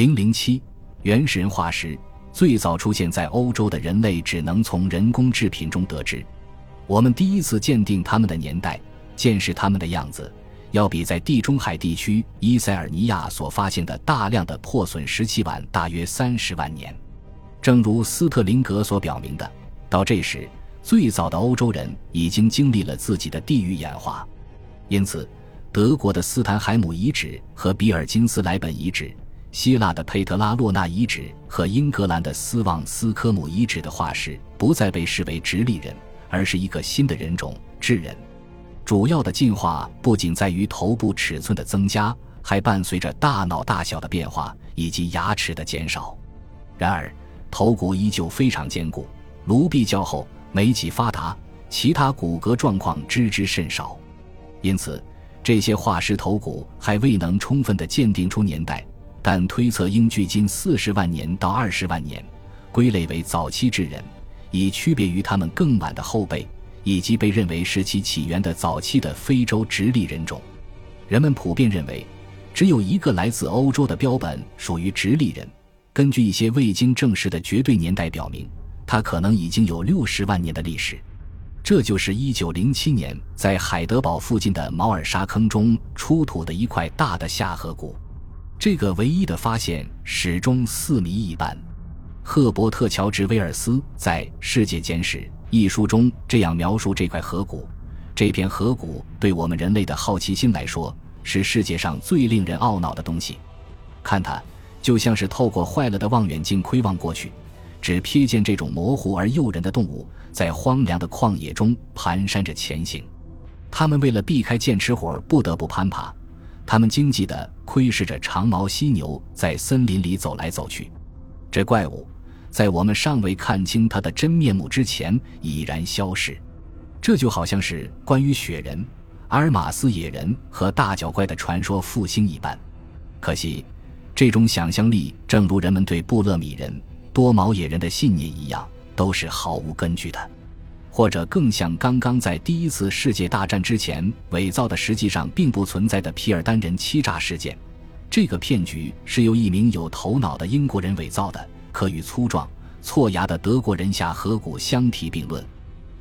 零零七原始人化石最早出现在欧洲的人类，只能从人工制品中得知。我们第一次鉴定他们的年代，见识他们的样子，要比在地中海地区伊塞尔尼亚所发现的大量的破损石器晚大约三十万年。正如斯特林格所表明的，到这时，最早的欧洲人已经经历了自己的地域演化。因此，德国的斯坦海姆遗址和比尔金斯莱本遗址、希腊的佩特拉洛纳遗址和英格兰的斯旺斯科姆遗址的化石，不再被视为直立人。而是一个新的人种——智人。主要的进化不仅在于头部尺寸的增加，还伴随着大脑大小的变化以及牙齿的减少。然而，头骨依旧非常坚固，颅壁较厚，眉脊发达，其他骨骼状况知之甚少。因此，这些化石头骨还未能充分的鉴定出年代，但推测应距今四十万年到二十万年，归类为早期智人。以区别于他们更晚的后辈，以及被认为是其起源的早期的非洲直立人种，人们普遍认为，只有一个来自欧洲的标本属于直立人。根据一些未经证实的绝对年代表明，它可能已经有六十万年的历史。这就是一九零七年在海德堡附近的毛尔沙坑中出土的一块大的下颌骨。这个唯一的发现始终似谜一般。赫伯特·乔治·威尔斯在《世界简史》一书中这样描述这块河谷：这片河谷对我们人类的好奇心来说，是世界上最令人懊恼的东西。看它，就像是透过坏了的望远镜窥望过去，只瞥见这种模糊而诱人的动物在荒凉的旷野中蹒跚着前行。它们为了避开剑齿虎，不得不攀爬。他们惊悸地窥视着长毛犀牛在森林里走来走去。这怪物，在我们尚未看清它的真面目之前已然消逝，这就好像是关于雪人、阿尔马斯野人和大脚怪的传说复兴一般。可惜，这种想象力正如人们对布勒米人、多毛野人的信念一样，都是毫无根据的，或者更像刚刚在第一次世界大战之前伪造的、实际上并不存在的皮尔丹人欺诈事件。这个骗局是由一名有头脑的英国人伪造的，可与粗壮、错牙的德国人下颌骨相提并论。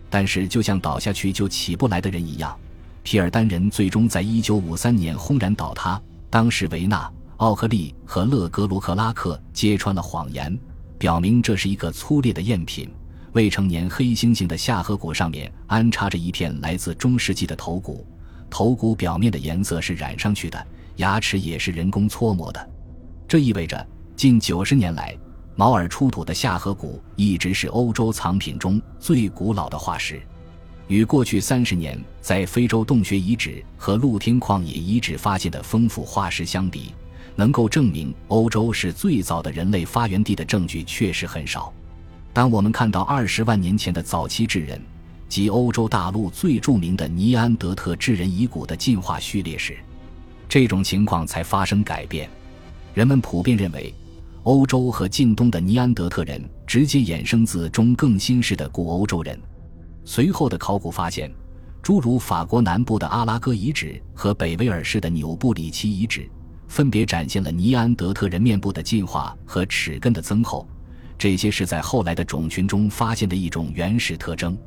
但是，就像倒下去就起不来的人一样，皮尔丹人最终在1953年轰然倒塌。当时，维纳、奥克利和勒格罗克拉克揭穿了谎言，表明这是一个粗劣的赝品。未成年黑猩猩的下颌骨上面安插着一片来自中世纪的头骨，头骨表面的颜色是染上去的。牙齿也是人工搓磨的，这意味着近九十年来，毛尔出土的下颌骨一直是欧洲藏品中最古老的化石。与过去三十年在非洲洞穴遗址和露天旷野遗址发现的丰富化石相比，能够证明欧洲是最早的人类发源地的证据确实很少。当我们看到二十万年前的早期智人及欧洲大陆最著名的尼安德特智人遗骨的进化序列时，这种情况才发生改变。人们普遍认为，欧洲和近东的尼安德特人直接衍生自中更新世的古欧洲人。随后的考古发现，诸如法国南部的阿拉戈遗址和北威尔士的纽布里奇遗址，分别展现了尼安德特人面部的进化和齿根的增厚。这些是在后来的种群中发现的一种原始特征。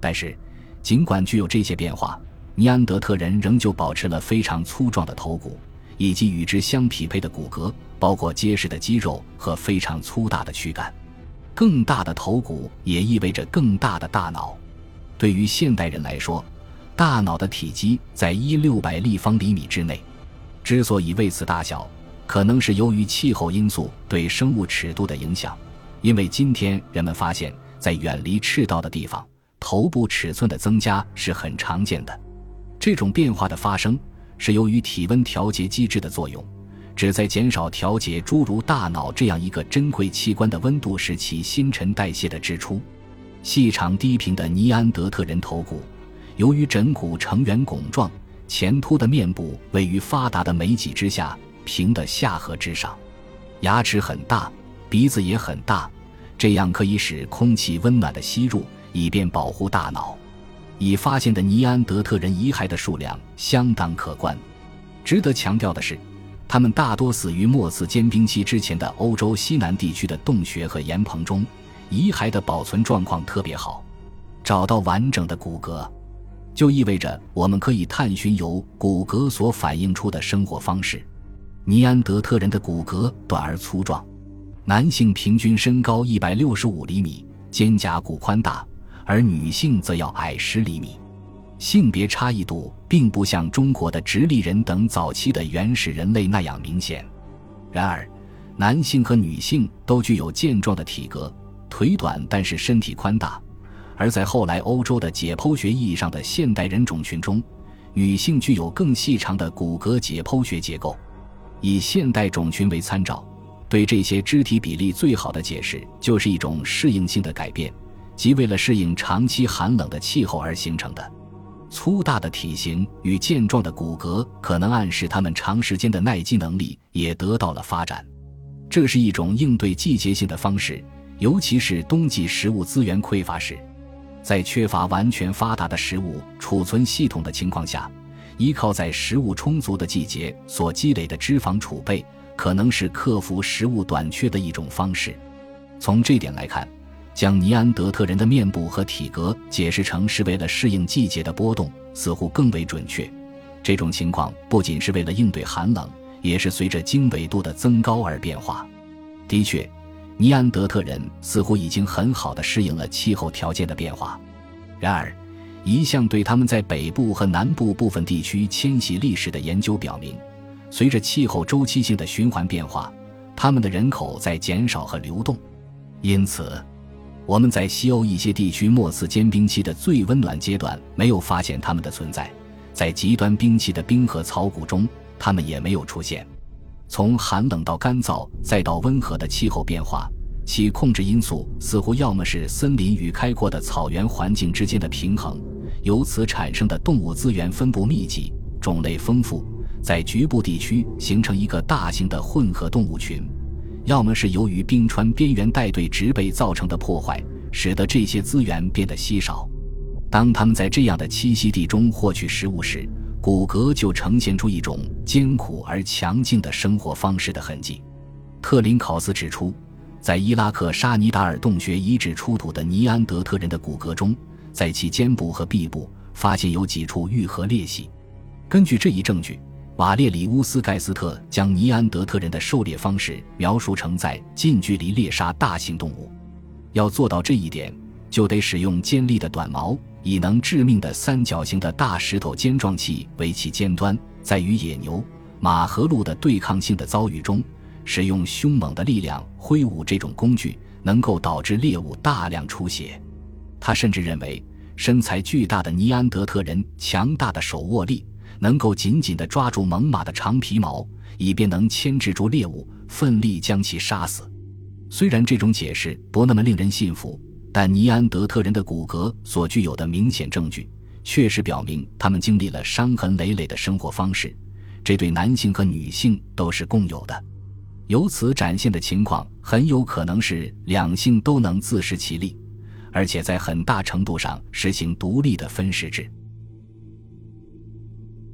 但是，尽管具有这些变化，尼安德特人仍旧保持了非常粗壮的头骨，以及与之相匹配的骨骼，包括结实的肌肉和非常粗大的躯干。更大的头骨也意味着更大的大脑。对于现代人来说，大脑的体积在一六百立方厘米之内。之所以为此大小，可能是由于气候因素对生物尺度的影响。因为今天人们发现，在远离赤道的地方，头部尺寸的增加是很常见的。这种变化的发生是由于体温调节机制的作用，旨在减少调节诸如大脑这样一个珍贵器官的温度使其新陈代谢的支出。细长低平的尼安德特人头骨，由于枕骨呈圆拱状，前凸的面部位于发达的眉脊之下，平的下颌之上，牙齿很大，鼻子也很大，这样可以使空气温暖的吸入，以便保护大脑。已发现的尼安德特人遗骸的数量相当可观。值得强调的是，他们大多死于末次间冰期之前的欧洲西南地区的洞穴和岩棚中，遗骸的保存状况特别好。找到完整的骨骼，就意味着我们可以探寻由骨骼所反映出的生活方式。尼安德特人的骨骼短而粗壮，男性平均身高一百六十五厘米，肩胛骨宽大，而女性则要矮十厘米。性别差异度并不像中国的直立人等早期的原始人类那样明显。然而，男性和女性都具有健壮的体格，腿短但是身体宽大。而在后来欧洲的解剖学意义上的现代人种群中，女性具有更细长的骨骼解剖学结构。以现代种群为参照，对这些肢体比例最好的解释就是一种适应性的改变，即为了适应长期寒冷的气候而形成的。粗大的体型与健壮的骨骼可能暗示他们长时间的耐饥能力也得到了发展。这是一种应对季节性的方式，尤其是冬季食物资源匮乏时，在缺乏完全发达的食物储存系统的情况下，依靠在食物充足的季节所积累的脂肪储备，可能是克服食物短缺的一种方式。从这点来看。将尼安德特人的面部和体格解释成是为了适应季节的波动，似乎更为准确。这种情况不仅是为了应对寒冷，也是随着经纬度的增高而变化。的确，尼安德特人似乎已经很好的适应了气候条件的变化。然而，一项对他们在北部和南部部分地区迁徙历史的研究表明，随着气候周期性的循环变化，他们的人口在减少和流动。因此。我们在西欧一些地区末次间冰期的最温暖阶段没有发现它们的存在，在极端冰期的冰河草谷中，它们也没有出现。从寒冷到干燥再到温和的气候变化，其控制因素似乎要么是森林与开阔的草原环境之间的平衡，由此产生的动物资源分布密集、种类丰富，在局部地区形成一个大型的混合动物群。要么是由于冰川边缘带对植被造成的破坏，使得这些资源变得稀少。当他们在这样的栖息地中获取食物时，骨骼就呈现出一种艰苦而强劲的生活方式的痕迹。特林考斯指出，在伊拉克沙尼达尔洞穴遗址出土的尼安德特人的骨骼中，在其肩部和臂部发现有几处愈合裂隙。根据这一证据。瓦列里乌斯·盖斯特将尼安德特人的狩猎方式描述成在近距离猎杀大型动物。要做到这一点，就得使用尖利的短矛，以能致命的三角形的大石头尖状器为其尖端。在与野牛、马和鹿的对抗性的遭遇中，使用凶猛的力量挥舞这种工具，能够导致猎物大量出血。他甚至认为，身材巨大的尼安德特人强大的手握力。能够紧紧地抓住猛犸的长皮毛，以便能牵制住猎物，奋力将其杀死。虽然这种解释不那么令人信服，但尼安德特人的骨骼所具有的明显证据，确实表明他们经历了伤痕累累的生活方式。这对男性和女性都是共有的。由此展现的情况，很有可能是两性都能自食其力，而且在很大程度上实行独立的分食制。